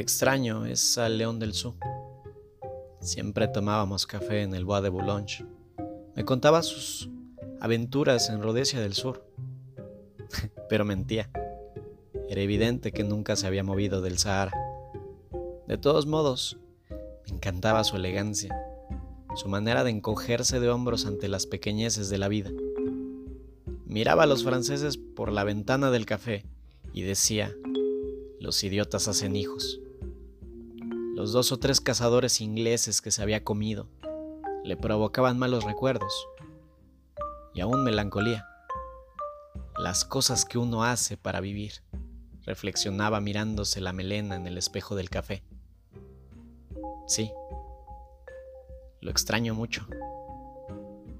extraño es al León del Sur. Siempre tomábamos café en el Bois de Boulogne. Me contaba sus aventuras en Rhodesia del Sur. Pero mentía. Era evidente que nunca se había movido del Sahara. De todos modos, me encantaba su elegancia, su manera de encogerse de hombros ante las pequeñeces de la vida. Miraba a los franceses por la ventana del café y decía, los idiotas hacen hijos. Los dos o tres cazadores ingleses que se había comido le provocaban malos recuerdos y aún melancolía. Las cosas que uno hace para vivir, reflexionaba mirándose la melena en el espejo del café. Sí, lo extraño mucho.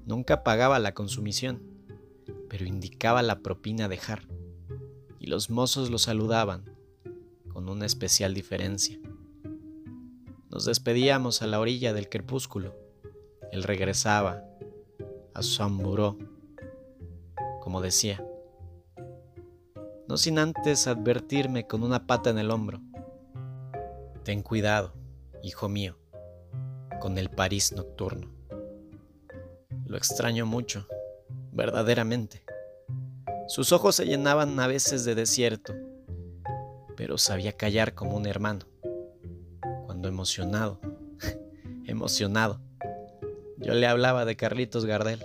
Nunca pagaba la consumición, pero indicaba la propina a dejar, y los mozos lo saludaban con una especial diferencia. Nos despedíamos a la orilla del crepúsculo. Él regresaba a su amburó, como decía, no sin antes advertirme con una pata en el hombro. Ten cuidado, hijo mío, con el París nocturno. Lo extraño mucho, verdaderamente. Sus ojos se llenaban a veces de desierto, pero sabía callar como un hermano emocionado, emocionado. Yo le hablaba de Carlitos Gardel.